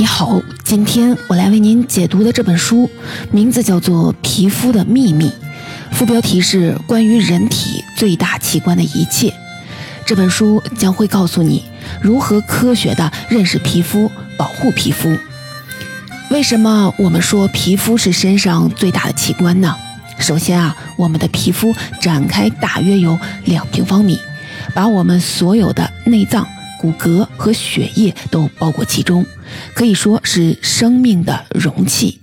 你好，今天我来为您解读的这本书名字叫做《皮肤的秘密》，副标题是关于人体最大器官的一切。这本书将会告诉你如何科学的认识皮肤，保护皮肤。为什么我们说皮肤是身上最大的器官呢？首先啊，我们的皮肤展开大约有两平方米，把我们所有的内脏。骨骼和血液都包裹其中，可以说是生命的容器。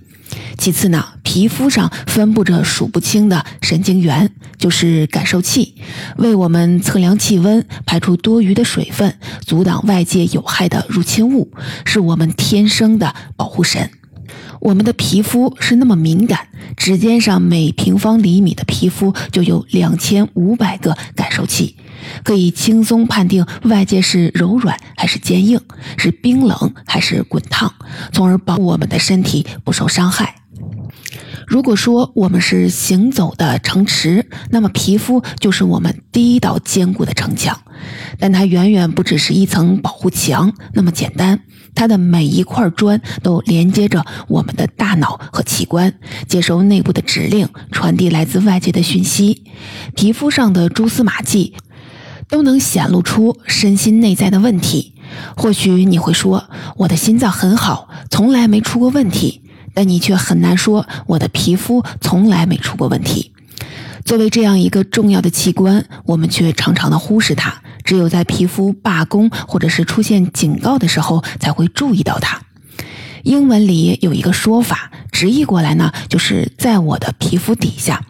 其次呢，皮肤上分布着数不清的神经元，就是感受器，为我们测量气温、排出多余的水分、阻挡外界有害的入侵物，是我们天生的保护神。我们的皮肤是那么敏感，指尖上每平方厘米的皮肤就有两千五百个感受器。可以轻松判定外界是柔软还是坚硬，是冰冷还是滚烫，从而保我们的身体不受伤害。如果说我们是行走的城池，那么皮肤就是我们第一道坚固的城墙。但它远远不只是一层保护墙那么简单，它的每一块砖都连接着我们的大脑和器官，接收内部的指令，传递来自外界的讯息。皮肤上的蛛丝马迹。都能显露出身心内在的问题。或许你会说，我的心脏很好，从来没出过问题。但你却很难说，我的皮肤从来没出过问题。作为这样一个重要的器官，我们却常常的忽视它。只有在皮肤罢工或者是出现警告的时候，才会注意到它。英文里有一个说法，直译过来呢，就是在我的皮肤底下。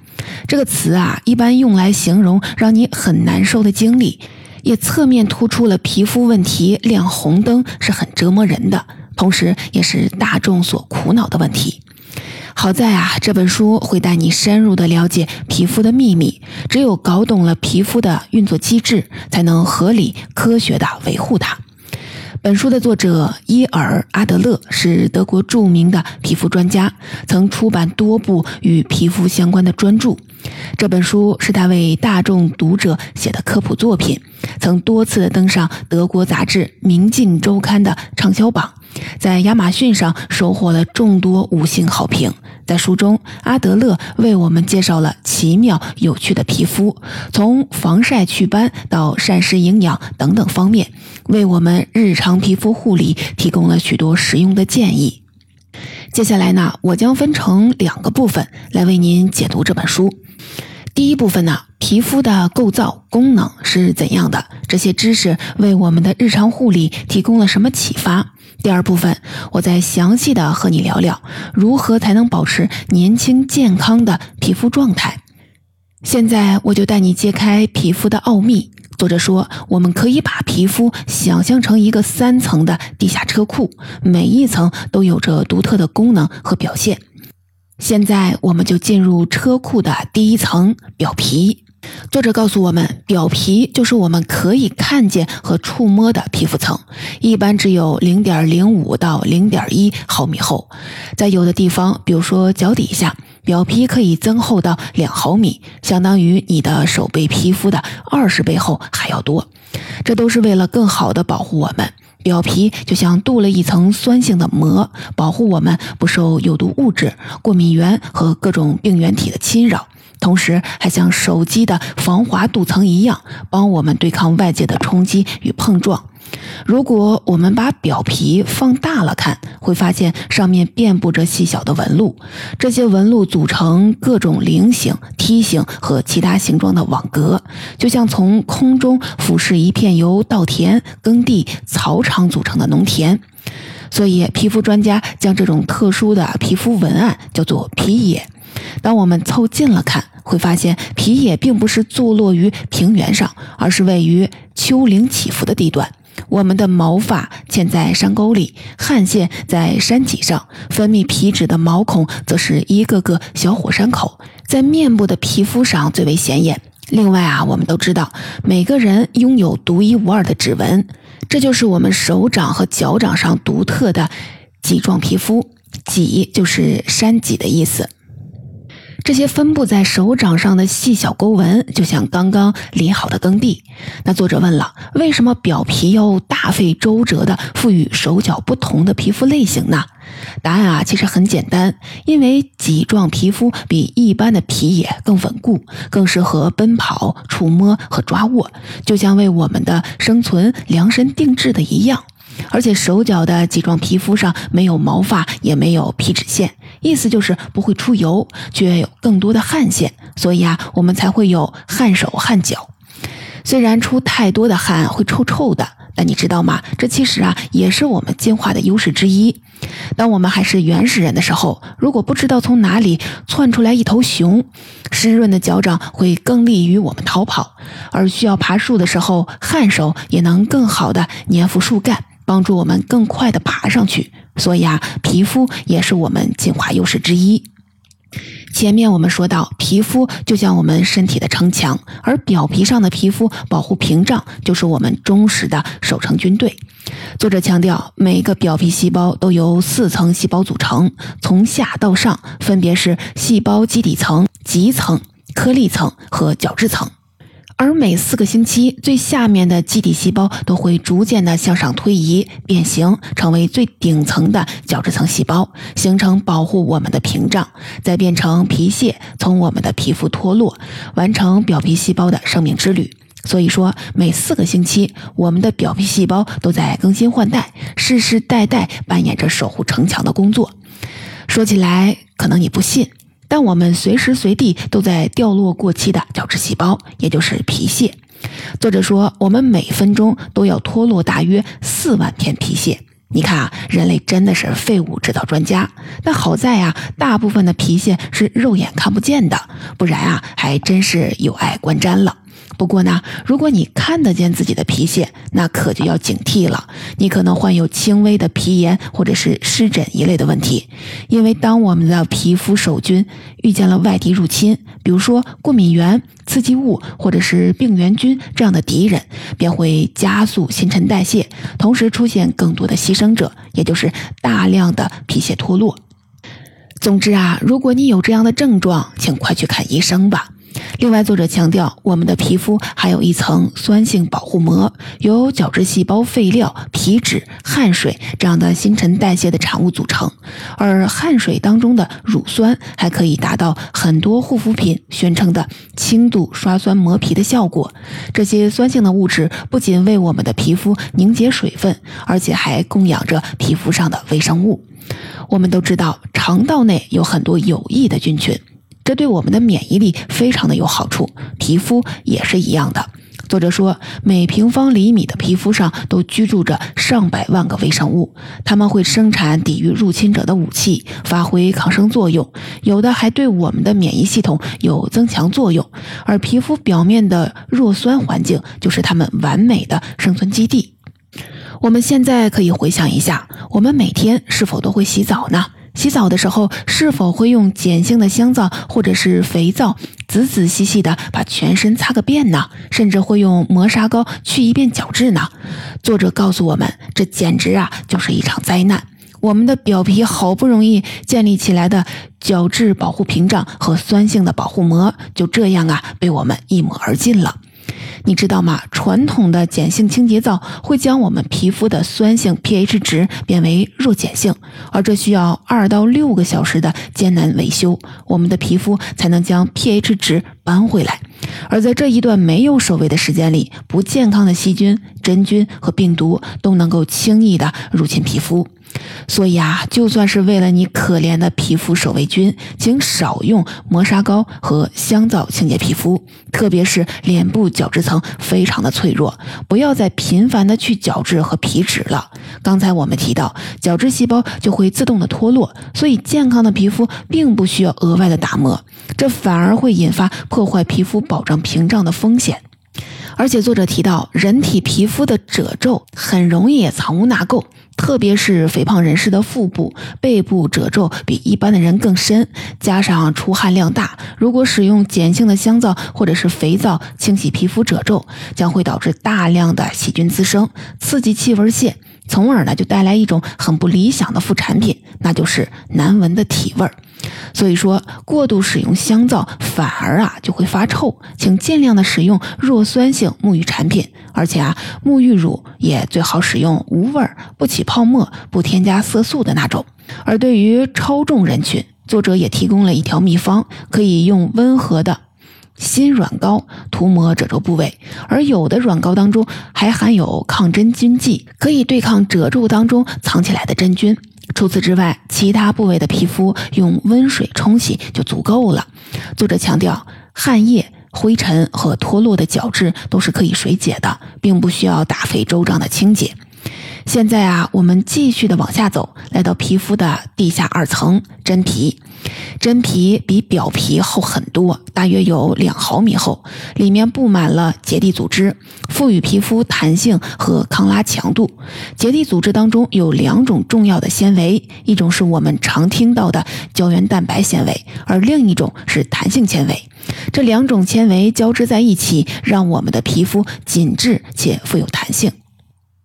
这个词啊，一般用来形容让你很难受的经历，也侧面突出了皮肤问题亮红灯是很折磨人的，同时也是大众所苦恼的问题。好在啊，这本书会带你深入的了解皮肤的秘密，只有搞懂了皮肤的运作机制，才能合理科学的维护它。本书的作者伊尔·阿德勒是德国著名的皮肤专家，曾出版多部与皮肤相关的专著。这本书是他为大众读者写的科普作品，曾多次登上德国杂志《明镜周刊》的畅销榜，在亚马逊上收获了众多五星好评。在书中，阿德勒为我们介绍了奇妙有趣的皮肤，从防晒祛斑到膳食营养等等方面，为我们日常皮肤护理提供了许多实用的建议。接下来呢，我将分成两个部分来为您解读这本书。第一部分呢，皮肤的构造功能是怎样的？这些知识为我们的日常护理提供了什么启发？第二部分，我再详细的和你聊聊如何才能保持年轻健康的皮肤状态。现在我就带你揭开皮肤的奥秘。作者说，我们可以把皮肤想象成一个三层的地下车库，每一层都有着独特的功能和表现。现在我们就进入车库的第一层表皮。作者告诉我们，表皮就是我们可以看见和触摸的皮肤层，一般只有零点零五到零点一毫米厚。在有的地方，比如说脚底下，表皮可以增厚到两毫米，相当于你的手背皮肤的二十倍厚还要多。这都是为了更好的保护我们。表皮就像镀了一层酸性的膜，保护我们不受有毒物质、过敏源和各种病原体的侵扰，同时还像手机的防滑镀层一样，帮我们对抗外界的冲击与碰撞。如果我们把表皮放大了看，会发现上面遍布着细小的纹路。这些纹路组成各种菱形、梯形和其他形状的网格，就像从空中俯视一片由稻田、耕地、草场组成的农田。所以，皮肤专家将这种特殊的皮肤文案叫做皮野。当我们凑近了看，会发现皮野并不是坐落于平原上，而是位于丘陵起伏的地段。我们的毛发嵌在山沟里，汗腺在山脊上，分泌皮脂的毛孔则是一个个小火山口，在面部的皮肤上最为显眼。另外啊，我们都知道每个人拥有独一无二的指纹，这就是我们手掌和脚掌上独特的脊状皮肤。脊就是山脊的意思。这些分布在手掌上的细小沟纹，就像刚刚犁好的耕地。那作者问了，为什么表皮要大费周折地赋予手脚不同的皮肤类型呢？答案啊，其实很简单，因为棘状皮肤比一般的皮也更稳固，更适合奔跑、触摸和抓握，就像为我们的生存量身定制的一样。而且手脚的棘状皮肤上没有毛发，也没有皮脂腺，意思就是不会出油，却有更多的汗腺，所以啊，我们才会有汗手汗脚。虽然出太多的汗会臭臭的，但你知道吗？这其实啊，也是我们进化的优势之一。当我们还是原始人的时候，如果不知道从哪里窜出来一头熊，湿润的脚掌会更利于我们逃跑；而需要爬树的时候，汗手也能更好的粘附树干。帮助我们更快地爬上去，所以啊，皮肤也是我们进化优势之一。前面我们说到，皮肤就像我们身体的城墙，而表皮上的皮肤保护屏障就是我们忠实的守城军队。作者强调，每个表皮细胞都由四层细胞组成，从下到上分别是细胞基底层、棘层、颗粒层和角质层。而每四个星期，最下面的基底细胞都会逐渐的向上推移、变形，成为最顶层的角质层细胞，形成保护我们的屏障，再变成皮屑，从我们的皮肤脱落，完成表皮细胞的生命之旅。所以说，每四个星期，我们的表皮细胞都在更新换代，世世代代扮演着守护城墙的工作。说起来，可能你不信。但我们随时随地都在掉落过期的角质细胞，也就是皮屑。作者说，我们每分钟都要脱落大约四万片皮屑。你看啊，人类真的是废物制造专家。但好在啊，大部分的皮屑是肉眼看不见的，不然啊，还真是有碍观瞻了。不过呢，如果你看得见自己的皮屑，那可就要警惕了。你可能患有轻微的皮炎或者是湿疹一类的问题。因为当我们的皮肤守军遇见了外敌入侵，比如说过敏源、刺激物或者是病原菌这样的敌人，便会加速新陈代谢，同时出现更多的牺牲者，也就是大量的皮屑脱落。总之啊，如果你有这样的症状，请快去看医生吧。另外，作者强调，我们的皮肤还有一层酸性保护膜，由角质细胞废料、皮脂、汗水这样的新陈代谢的产物组成。而汗水当中的乳酸还可以达到很多护肤品宣称的轻度刷酸磨皮的效果。这些酸性的物质不仅为我们的皮肤凝结水分，而且还供养着皮肤上的微生物。我们都知道，肠道内有很多有益的菌群。这对我们的免疫力非常的有好处，皮肤也是一样的。作者说，每平方厘米的皮肤上都居住着上百万个微生物，它们会生产抵御入侵者的武器，发挥抗生作用，有的还对我们的免疫系统有增强作用。而皮肤表面的弱酸环境就是它们完美的生存基地。我们现在可以回想一下，我们每天是否都会洗澡呢？洗澡的时候是否会用碱性的香皂或者是肥皂仔仔细细的把全身擦个遍呢？甚至会用磨砂膏去一遍角质呢？作者告诉我们，这简直啊就是一场灾难。我们的表皮好不容易建立起来的角质保护屏障和酸性的保护膜，就这样啊被我们一抹而尽了。你知道吗？传统的碱性清洁皂会将我们皮肤的酸性 pH 值变为弱碱性，而这需要二到六个小时的艰难维修，我们的皮肤才能将 pH 值扳回来。而在这一段没有守卫的时间里，不健康的细菌、真菌和病毒都能够轻易的入侵皮肤。所以啊，就算是为了你可怜的皮肤守卫军，请少用磨砂膏和香皂清洁皮肤，特别是脸部角质层非常的脆弱，不要再频繁的去角质和皮脂了。刚才我们提到，角质细胞就会自动的脱落，所以健康的皮肤并不需要额外的打磨，这反而会引发破坏皮肤保障屏障的风险。而且作者提到，人体皮肤的褶皱很容易藏污纳垢。特别是肥胖人士的腹部、背部褶皱比一般的人更深，加上出汗量大，如果使用碱性的香皂或者是肥皂清洗皮肤褶皱，将会导致大量的细菌滋生，刺激气味腺，从而呢就带来一种很不理想的副产品，那就是难闻的体味儿。所以说，过度使用香皂反而啊就会发臭，请尽量的使用弱酸性沐浴产品，而且啊，沐浴乳也最好使用无味儿、不起泡沫、不添加色素的那种。而对于超重人群，作者也提供了一条秘方，可以用温和的新软膏涂抹褶皱部位，而有的软膏当中还含有抗真菌剂，可以对抗褶皱当中藏起来的真菌。除此之外，其他部位的皮肤用温水冲洗就足够了。作者强调，汗液、灰尘和脱落的角质都是可以水解的，并不需要大费周章的清洁。现在啊，我们继续的往下走，来到皮肤的地下二层——真皮。真皮比表皮厚很多，大约有两毫米厚，里面布满了结缔组织，赋予皮肤弹性和抗拉强度。结缔组织当中有两种重要的纤维，一种是我们常听到的胶原蛋白纤维，而另一种是弹性纤维。这两种纤维交织在一起，让我们的皮肤紧致且富有弹性。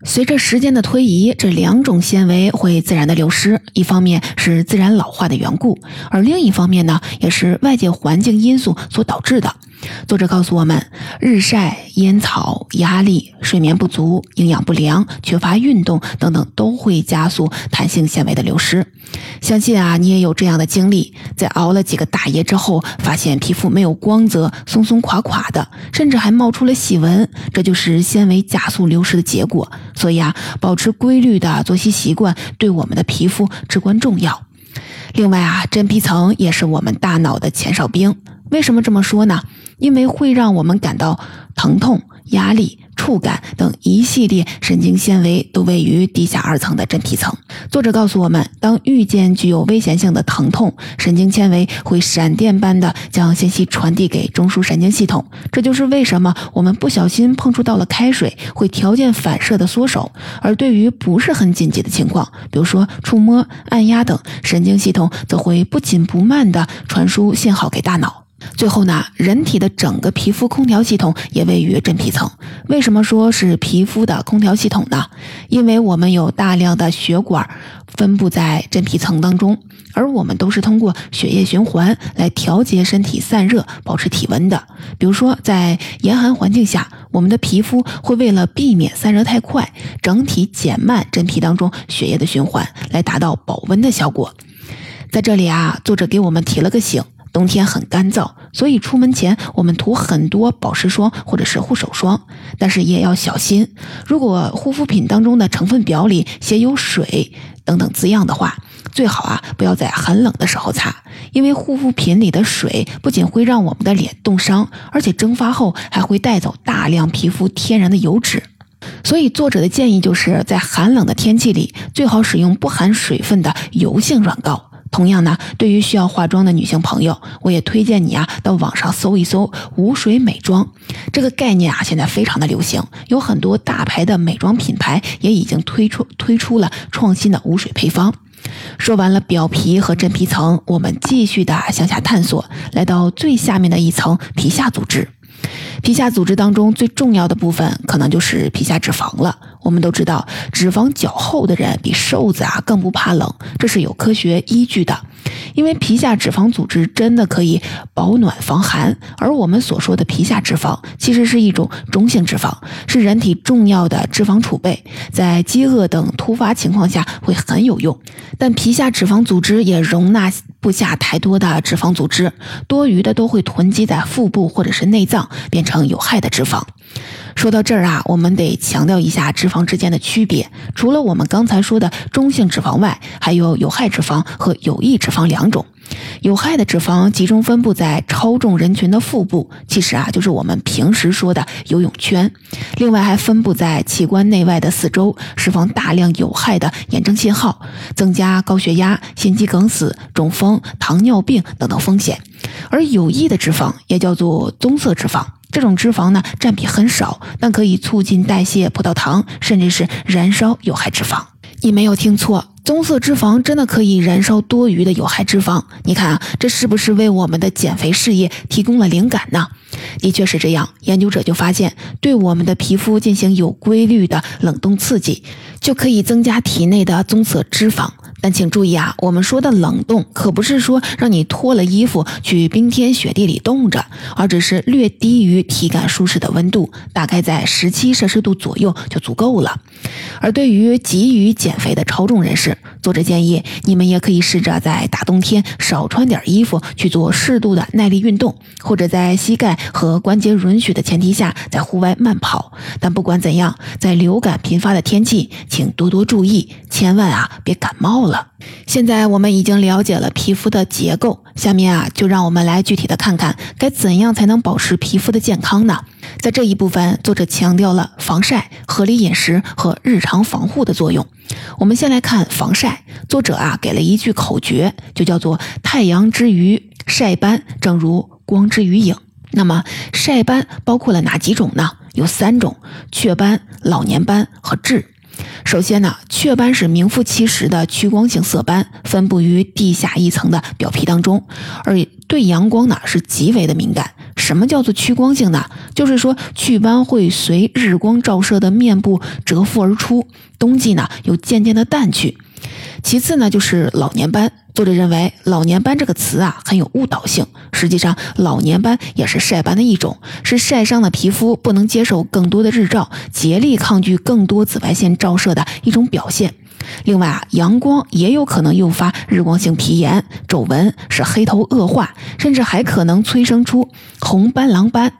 随着时间的推移，这两种纤维会自然的流失。一方面是自然老化的缘故，而另一方面呢，也是外界环境因素所导致的。作者告诉我们，日晒、烟草、压力、睡眠不足、营养不良、缺乏运动等等，都会加速弹性纤维的流失。相信啊，你也有这样的经历，在熬了几个大夜之后，发现皮肤没有光泽，松松垮垮的，甚至还冒出了细纹，这就是纤维加速流失的结果。所以啊，保持规律的作息习惯对我们的皮肤至关重要。另外啊，真皮层也是我们大脑的前哨兵。为什么这么说呢？因为会让我们感到疼痛、压力。触感等一系列神经纤维都位于地下二层的真皮层。作者告诉我们，当遇见具有危险性的疼痛，神经纤维会闪电般的将信息传递给中枢神经系统。这就是为什么我们不小心碰触到了开水，会条件反射的缩手；而对于不是很紧急的情况，比如说触摸、按压等，神经系统则会不紧不慢地传输信号给大脑。最后呢，人体的整个皮肤空调系统也位于真皮层。为什么说是皮肤的空调系统呢？因为我们有大量的血管分布在真皮层当中，而我们都是通过血液循环来调节身体散热、保持体温的。比如说，在严寒环境下，我们的皮肤会为了避免散热太快，整体减慢真皮当中血液的循环，来达到保温的效果。在这里啊，作者给我们提了个醒。冬天很干燥，所以出门前我们涂很多保湿霜或者是护手霜，但是也要小心。如果护肤品当中的成分表里写有水等等字样的话，最好啊不要在很冷的时候擦，因为护肤品里的水不仅会让我们的脸冻伤，而且蒸发后还会带走大量皮肤天然的油脂。所以作者的建议就是在寒冷的天气里，最好使用不含水分的油性软膏。同样呢，对于需要化妆的女性朋友，我也推荐你啊，到网上搜一搜无水美妆这个概念啊，现在非常的流行，有很多大牌的美妆品牌也已经推出推出了创新的无水配方。说完了表皮和真皮层，我们继续的向下探索，来到最下面的一层皮下组织。皮下组织当中最重要的部分，可能就是皮下脂肪了。我们都知道，脂肪较厚的人比瘦子啊更不怕冷，这是有科学依据的。因为皮下脂肪组织真的可以保暖防寒，而我们所说的皮下脂肪其实是一种中性脂肪，是人体重要的脂肪储备，在饥饿等突发情况下会很有用。但皮下脂肪组织也容纳 不下太多的脂肪组织，多余的都会囤积在腹部或者是内脏，变成有害的脂肪。说到这儿啊，我们得强调一下脂肪之间的区别。除了我们刚才说的中性脂肪外，还有有害脂肪和有益脂肪两种。有害的脂肪集中分布在超重人群的腹部，其实啊就是我们平时说的游泳圈。另外还分布在器官内外的四周，释放大量有害的炎症信号，增加高血压、心肌梗死、中风、糖尿病等等风险。而有益的脂肪也叫做棕色脂肪。这种脂肪呢，占比很少，但可以促进代谢葡萄糖，甚至是燃烧有害脂肪。你没有听错，棕色脂肪真的可以燃烧多余的有害脂肪？你看啊，这是不是为我们的减肥事业提供了灵感呢？的确是这样，研究者就发现，对我们的皮肤进行有规律的冷冻刺激，就可以增加体内的棕色脂肪。但请注意啊，我们说的冷冻可不是说让你脱了衣服去冰天雪地里冻着，而只是略低于体感舒适的温度，大概在十七摄氏度左右就足够了。而对于急于减肥的超重人士，作者建议你们也可以试着在大冬天少穿点衣服，去做适度的耐力运动，或者在膝盖和关节允许的前提下，在户外慢跑。但不管怎样，在流感频发的天气，请多多注意，千万啊别感冒了。了，现在我们已经了解了皮肤的结构，下面啊，就让我们来具体的看看该怎样才能保持皮肤的健康呢？在这一部分，作者强调了防晒、合理饮食和日常防护的作用。我们先来看防晒，作者啊给了一句口诀，就叫做“太阳之于晒斑，正如光之于影”。那么晒斑包括了哪几种呢？有三种：雀斑、老年斑和痣。首先呢，雀斑是名副其实的趋光性色斑，分布于地下一层的表皮当中，而对阳光呢是极为的敏感。什么叫做趋光性呢？就是说雀斑会随日光照射的面部折伏而出，冬季呢又渐渐的淡去。其次呢，就是老年斑。作者认为“老年斑”这个词啊很有误导性。实际上，老年斑也是晒斑的一种，是晒伤的皮肤不能接受更多的日照，竭力抗拒更多紫外线照射的一种表现。另外啊，阳光也有可能诱发日光性皮炎、皱纹，使黑头恶化，甚至还可能催生出红斑狼斑。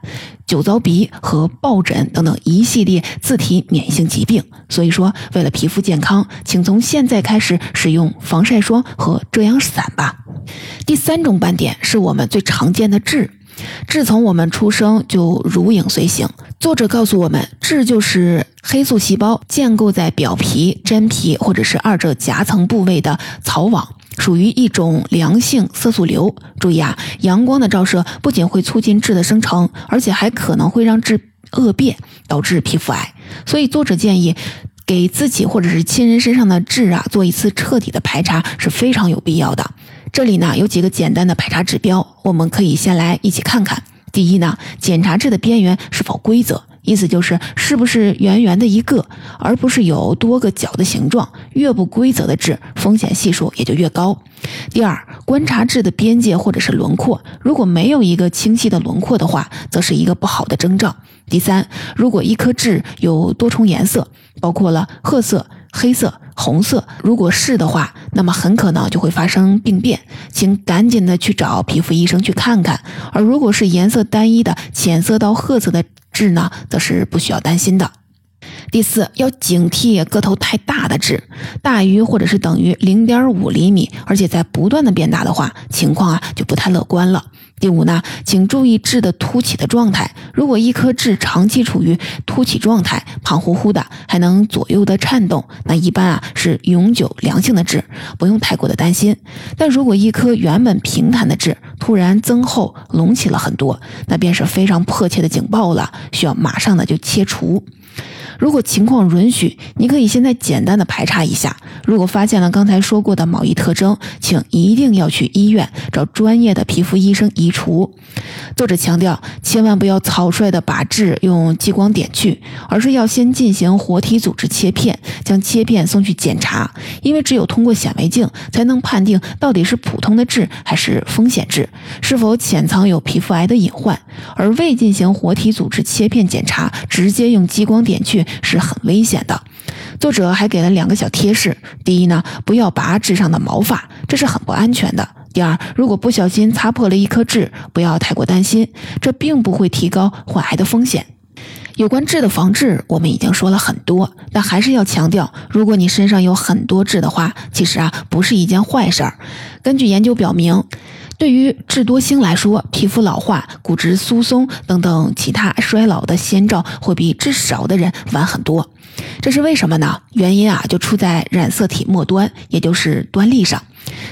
酒糟鼻和疱疹等等一系列自体免疫性疾病，所以说为了皮肤健康，请从现在开始使用防晒霜和遮阳伞吧。第三种斑点是我们最常见的痣，痣从我们出生就如影随形。作者告诉我们，痣就是黑素细胞建构在表皮、真皮或者是二者夹层部位的草网。属于一种良性色素瘤。注意啊，阳光的照射不仅会促进痣的生成，而且还可能会让痣恶变，导致皮肤癌。所以作者建议，给自己或者是亲人身上的痣啊做一次彻底的排查是非常有必要的。这里呢有几个简单的排查指标，我们可以先来一起看看。第一呢，检查痣的边缘是否规则。意思就是，是不是圆圆的一个，而不是有多个角的形状？越不规则的痣，风险系数也就越高。第二，观察痣的边界或者是轮廓，如果没有一个清晰的轮廓的话，则是一个不好的征兆。第三，如果一颗痣有多重颜色，包括了褐色。黑色、红色，如果是的话，那么很可能就会发生病变，请赶紧的去找皮肤医生去看看。而如果是颜色单一的浅色到褐色的痣呢，则是不需要担心的。第四，要警惕个头太大的痣，大于或者是等于零点五厘米，而且在不断的变大的话，情况啊就不太乐观了。第五呢，请注意痣的凸起的状态。如果一颗痣长期处于凸起状态，胖乎乎的，还能左右的颤动，那一般啊是永久良性的痣，不用太过的担心。但如果一颗原本平坦的痣突然增厚隆起了很多，那便是非常迫切的警报了，需要马上的就切除。如果情况允许，你可以现在简单的排查一下。如果发现了刚才说过的某一特征，请一定要去医院找专业的皮肤医生移除。作者强调，千万不要草率的把痣用激光点去，而是要先进行活体组织切片，将切片送去检查。因为只有通过显微镜，才能判定到底是普通的痣还是风险痣，是否潜藏有皮肤癌的隐患。而未进行活体组织切片检查，直接用激光点去。是很危险的。作者还给了两个小贴士：第一呢，不要拔痣上的毛发，这是很不安全的；第二，如果不小心擦破了一颗痣，不要太过担心，这并不会提高患癌的风险。有关痣的防治，我们已经说了很多，但还是要强调，如果你身上有很多痣的话，其实啊不是一件坏事儿。根据研究表明。对于智多星来说，皮肤老化、骨质疏松等等其他衰老的先兆会比痣少的人晚很多。这是为什么呢？原因啊，就出在染色体末端，也就是端粒上。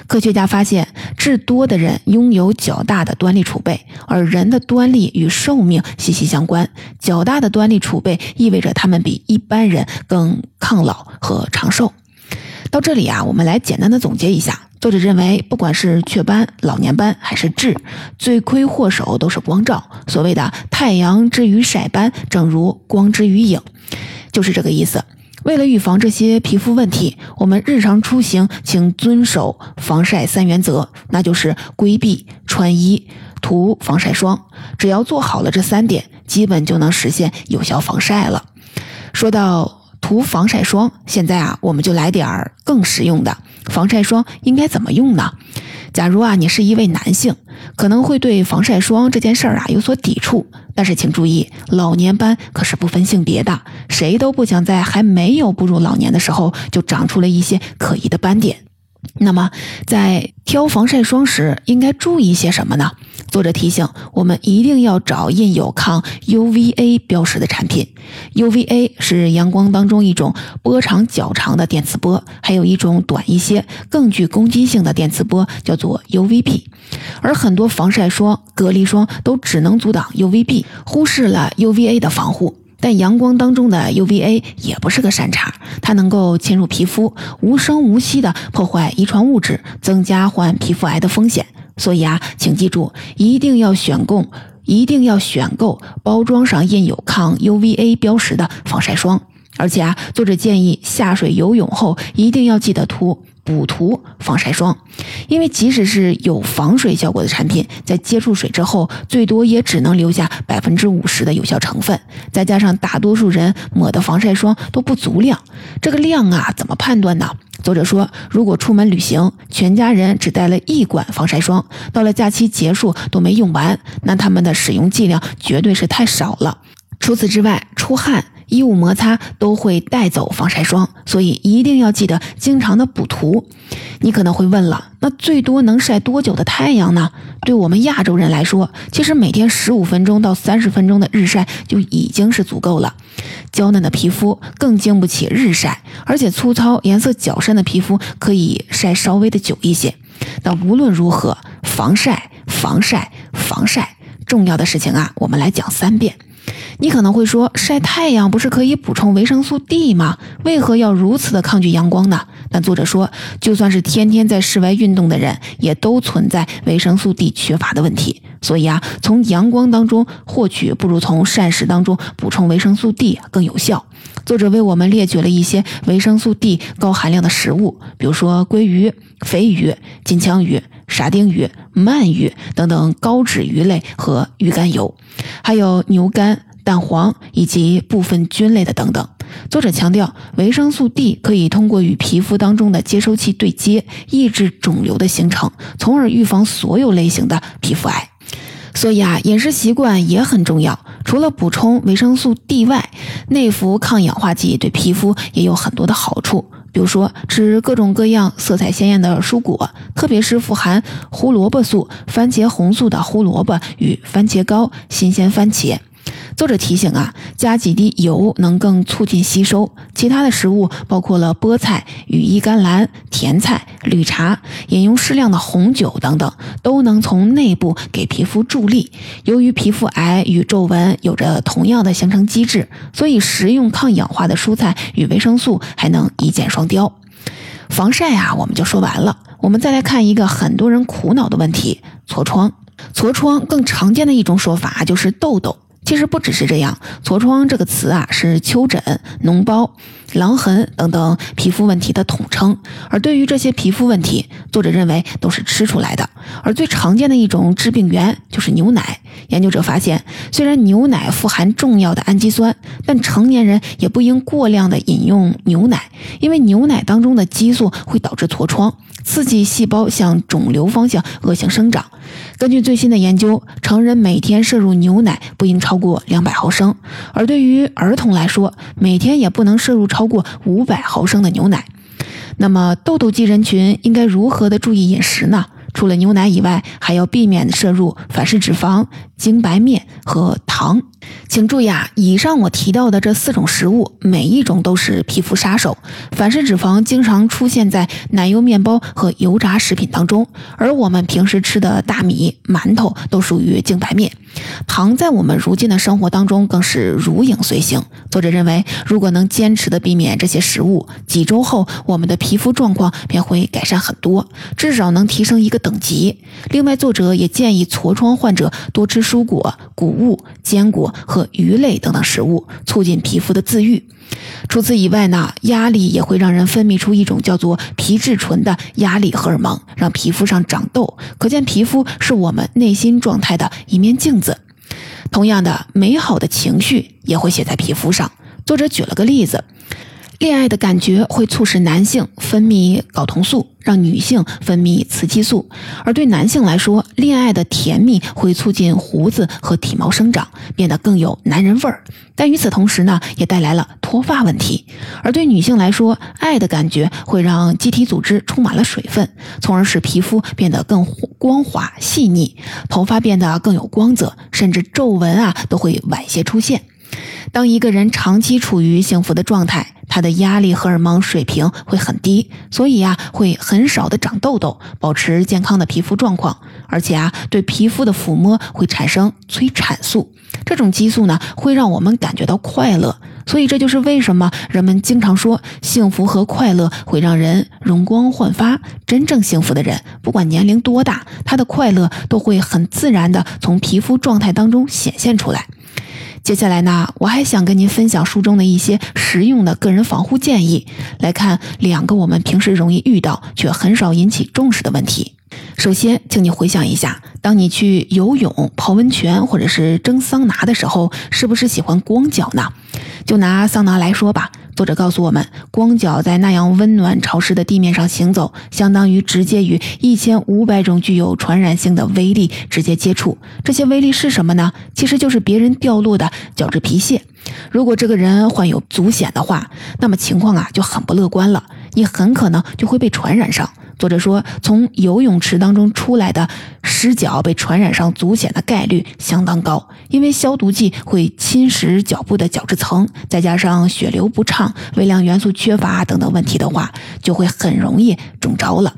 科学家发现，智多的人拥有较大的端粒储备，而人的端粒与寿命息息相关。较大的端粒储备意味着他们比一般人更抗老和长寿。到这里啊，我们来简单的总结一下。作者认为，不管是雀斑、老年斑还是痣，罪魁祸首都是光照。所谓的“太阳之于晒斑，正如光之于影”，就是这个意思。为了预防这些皮肤问题，我们日常出行请遵守防晒三原则，那就是规避、穿衣、涂防晒霜。只要做好了这三点，基本就能实现有效防晒了。说到。涂防晒霜，现在啊，我们就来点儿更实用的。防晒霜应该怎么用呢？假如啊，你是一位男性，可能会对防晒霜这件事儿啊有所抵触。但是请注意，老年斑可是不分性别的，谁都不想在还没有步入老年的时候就长出了一些可疑的斑点。那么，在挑防晒霜时，应该注意些什么呢？作者提醒我们，一定要找印有抗 UVA 标识的产品。UVA 是阳光当中一种波长较长的电磁波，还有一种短一些、更具攻击性的电磁波，叫做 UVB。而很多防晒霜、隔离霜都只能阻挡 UVB，忽视了 UVA 的防护。但阳光当中的 UVA 也不是个善茬，它能够侵入皮肤，无声无息地破坏遗传物质，增加患皮肤癌的风险。所以啊，请记住，一定要选购，一定要选购包装上印有抗 UVA 标识的防晒霜。而且啊，作者建议下水游泳后一定要记得涂。补涂防晒霜，因为即使是有防水效果的产品，在接触水之后，最多也只能留下百分之五十的有效成分。再加上大多数人抹的防晒霜都不足量，这个量啊，怎么判断呢？作者说，如果出门旅行，全家人只带了一管防晒霜，到了假期结束都没用完，那他们的使用剂量绝对是太少了。除此之外，出汗。衣物摩擦都会带走防晒霜，所以一定要记得经常的补涂。你可能会问了，那最多能晒多久的太阳呢？对我们亚洲人来说，其实每天十五分钟到三十分钟的日晒就已经是足够了。娇嫩的皮肤更经不起日晒，而且粗糙、颜色较深的皮肤可以晒稍微的久一些。但无论如何，防晒、防晒、防晒，重要的事情啊，我们来讲三遍。你可能会说，晒太阳不是可以补充维生素 D 吗？为何要如此的抗拒阳光呢？但作者说，就算是天天在室外运动的人，也都存在维生素 D 缺乏的问题。所以啊，从阳光当中获取，不如从膳食当中补充维生素 D 更有效。作者为我们列举了一些维生素 D 高含量的食物，比如说鲑鱼、肥鱼、金枪鱼、沙丁鱼、鳗鱼等等高脂鱼类和鱼肝油，还有牛肝。蛋黄以及部分菌类的等等。作者强调，维生素 D 可以通过与皮肤当中的接收器对接，抑制肿瘤的形成，从而预防所有类型的皮肤癌。所以啊，饮食习惯也很重要。除了补充维生素 D 外，内服抗氧化剂对皮肤也有很多的好处。比如说，吃各种各样色彩鲜艳的蔬果，特别是富含胡萝卜素、番茄红素的胡萝卜与番茄膏、新鲜番茄。作者提醒啊，加几滴油能更促进吸收。其他的食物包括了菠菜、羽衣甘蓝、甜菜、绿茶，饮用适量的红酒等等，都能从内部给皮肤助力。由于皮肤癌与皱纹有着同样的形成机制，所以食用抗氧化的蔬菜与维生素还能一箭双雕。防晒啊，我们就说完了。我们再来看一个很多人苦恼的问题：痤疮。痤疮更常见的一种说法就是痘痘。其实不只是这样，痤疮这个词啊是丘疹、脓包、狼痕等等皮肤问题的统称。而对于这些皮肤问题，作者认为都是吃出来的。而最常见的一种致病源就是牛奶。研究者发现，虽然牛奶富含重要的氨基酸，但成年人也不应过量的饮用牛奶，因为牛奶当中的激素会导致痤疮。刺激细胞向肿瘤方向恶性生长。根据最新的研究，成人每天摄入牛奶不应超过两百毫升，而对于儿童来说，每天也不能摄入超过五百毫升的牛奶。那么，痘痘肌人群应该如何的注意饮食呢？除了牛奶以外，还要避免摄入反式脂肪、精白面和糖。请注意啊，以上我提到的这四种食物，每一种都是皮肤杀手。反式脂肪经常出现在奶油面包和油炸食品当中，而我们平时吃的大米、馒头都属于精白面。糖在我们如今的生活当中更是如影随形。作者认为，如果能坚持的避免这些食物，几周后我们的皮肤状况便会改善很多，至少能提升一个等级。另外，作者也建议痤疮患者多吃蔬果、谷物、坚果和鱼类等等食物，促进皮肤的自愈。除此以外呢，压力也会让人分泌出一种叫做皮质醇的压力荷尔蒙，让皮肤上长痘。可见，皮肤是我们内心状态的一面镜子。同样的，美好的情绪也会写在皮肤上。作者举了个例子。恋爱的感觉会促使男性分泌睾酮素，让女性分泌雌激素；而对男性来说，恋爱的甜蜜会促进胡子和体毛生长，变得更有男人味儿。但与此同时呢，也带来了脱发问题。而对女性来说，爱的感觉会让机体组织充满了水分，从而使皮肤变得更光滑细腻，头发变得更有光泽，甚至皱纹啊都会晚些出现。当一个人长期处于幸福的状态，他的压力荷尔蒙水平会很低，所以啊，会很少的长痘痘，保持健康的皮肤状况。而且啊，对皮肤的抚摸会产生催产素，这种激素呢，会让我们感觉到快乐。所以这就是为什么人们经常说，幸福和快乐会让人容光焕发。真正幸福的人，不管年龄多大，他的快乐都会很自然的从皮肤状态当中显现出来。接下来呢，我还想跟您分享书中的一些实用的个人防护建议。来看两个我们平时容易遇到却很少引起重视的问题。首先，请你回想一下，当你去游泳、泡温泉或者是蒸桑拿的时候，是不是喜欢光脚呢？就拿桑拿来说吧。作者告诉我们，光脚在那样温暖潮湿的地面上行走，相当于直接与一千五百种具有传染性的微粒直接接触。这些微粒是什么呢？其实就是别人掉落的角质皮屑。如果这个人患有足癣的话，那么情况啊就很不乐观了，你很可能就会被传染上。作者说，从游泳池当中出来的湿脚被传染上足癣的概率相当高，因为消毒剂会侵蚀脚部的角质层，再加上血流不畅、微量元素缺乏等等问题的话，就会很容易中招了。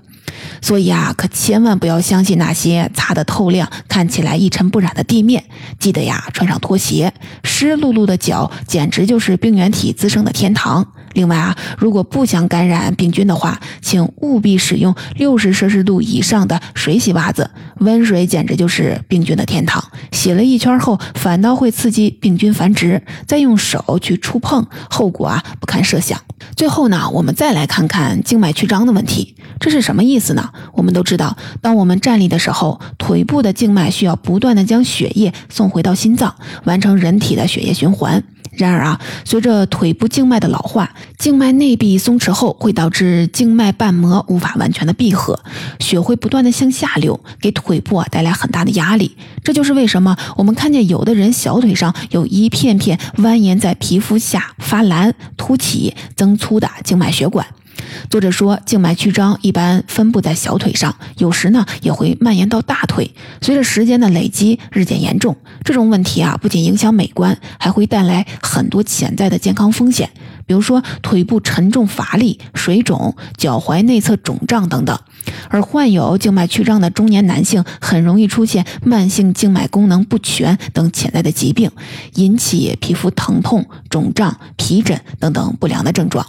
所以啊，可千万不要相信那些擦得透亮、看起来一尘不染的地面，记得呀，穿上拖鞋。湿漉漉的脚简直就是病原体滋生的天堂。另外啊，如果不想感染病菌的话，请务必使用六十摄氏度以上的水洗袜子。温水简直就是病菌的天堂，洗了一圈后反倒会刺激病菌繁殖。再用手去触碰，后果啊不堪设想。最后呢，我们再来看看静脉曲张的问题，这是什么意思呢？我们都知道，当我们站立的时候，腿部的静脉需要不断的将血液送回到心脏，完成人体的血液循环。然而啊，随着腿部静脉的老化，静脉内壁松弛后，会导致静脉瓣膜无法完全的闭合，血会不断的向下流，给腿部啊带来很大的压力。这就是为什么我们看见有的人小腿上有一片片蜿蜒在皮肤下发蓝、凸起、增粗的静脉血管。作者说，静脉曲张一般分布在小腿上，有时呢也会蔓延到大腿。随着时间的累积，日渐严重。这种问题啊，不仅影响美观，还会带来很多潜在的健康风险，比如说腿部沉重乏力、水肿、脚踝内侧肿胀等等。而患有静脉曲张的中年男性，很容易出现慢性静脉功能不全等潜在的疾病，引起皮肤疼痛、肿胀、皮疹等等不良的症状。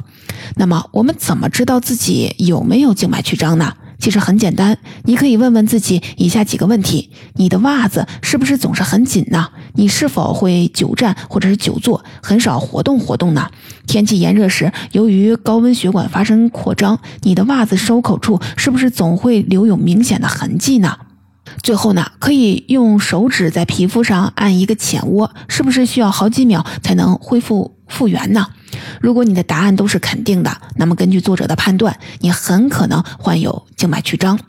那么，我们怎么知道自己有没有静脉曲张呢？其实很简单，你可以问问自己以下几个问题：你的袜子是不是总是很紧呢？你是否会久站或者是久坐，很少活动活动呢？天气炎热时，由于高温血管发生扩张，你的袜子收口处是不是总会留有明显的痕迹呢？最后呢，可以用手指在皮肤上按一个浅窝，是不是需要好几秒才能恢复复原呢？如果你的答案都是肯定的，那么根据作者的判断，你很可能患有静脉曲张。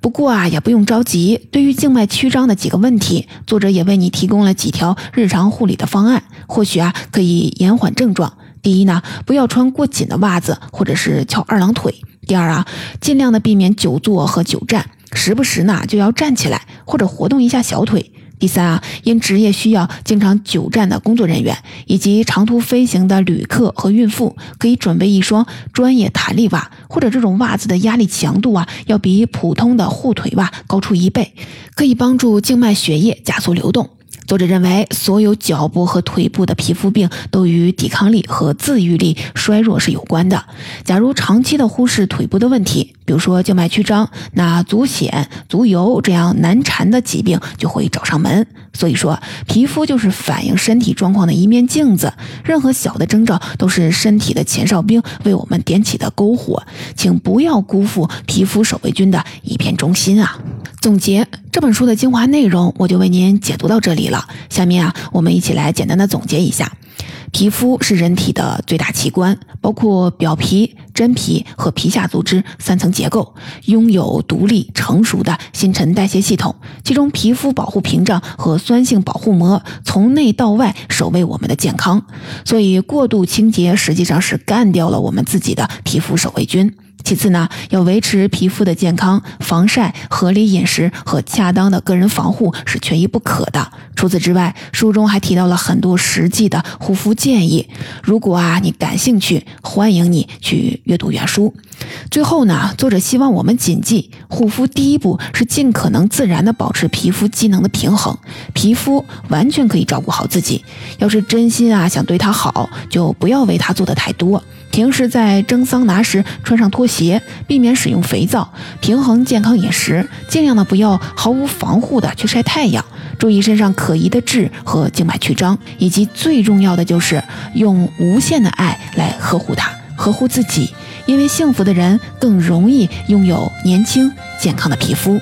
不过啊，也不用着急。对于静脉曲张的几个问题，作者也为你提供了几条日常护理的方案，或许啊可以延缓症状。第一呢，不要穿过紧的袜子，或者是翘二郎腿。第二啊，尽量的避免久坐和久站，时不时呢就要站起来或者活动一下小腿。第三啊，因职业需要经常久站的工作人员以及长途飞行的旅客和孕妇，可以准备一双专业弹力袜，或者这种袜子的压力强度啊，要比普通的护腿袜高出一倍，可以帮助静脉血液加速流动。作者认为，所有脚部和腿部的皮肤病都与抵抗力和自愈力衰弱是有关的。假如长期的忽视腿部的问题，比如说静脉曲张，那足癣、足疣这样难缠的疾病就会找上门。所以说，皮肤就是反映身体状况的一面镜子，任何小的征兆都是身体的前哨兵为我们点起的篝火，请不要辜负皮肤守卫军的一片忠心啊！总结这本书的精华内容，我就为您解读到这里了。下面啊，我们一起来简单的总结一下：皮肤是人体的最大器官，包括表皮、真皮和皮下组织三层结构，拥有独立成熟的新陈代谢系统。其中，皮肤保护屏障和酸性保护膜从内到外守卫我们的健康，所以过度清洁实际上是干掉了我们自己的皮肤守卫军。其次呢，要维持皮肤的健康，防晒、合理饮食和恰当的个人防护是缺一不可的。除此之外，书中还提到了很多实际的护肤建议。如果啊你感兴趣，欢迎你去阅读原书。最后呢，作者希望我们谨记，护肤第一步是尽可能自然的保持皮肤机能的平衡。皮肤完全可以照顾好自己。要是真心啊想对它好，就不要为它做的太多。平时在蒸桑拿时穿上拖鞋，避免使用肥皂，平衡健康饮食，尽量的不要毫无防护的去晒太阳，注意身上可疑的痣和静脉曲张，以及最重要的就是用无限的爱来呵护它，呵护自己，因为幸福的人更容易拥有年轻健康的皮肤。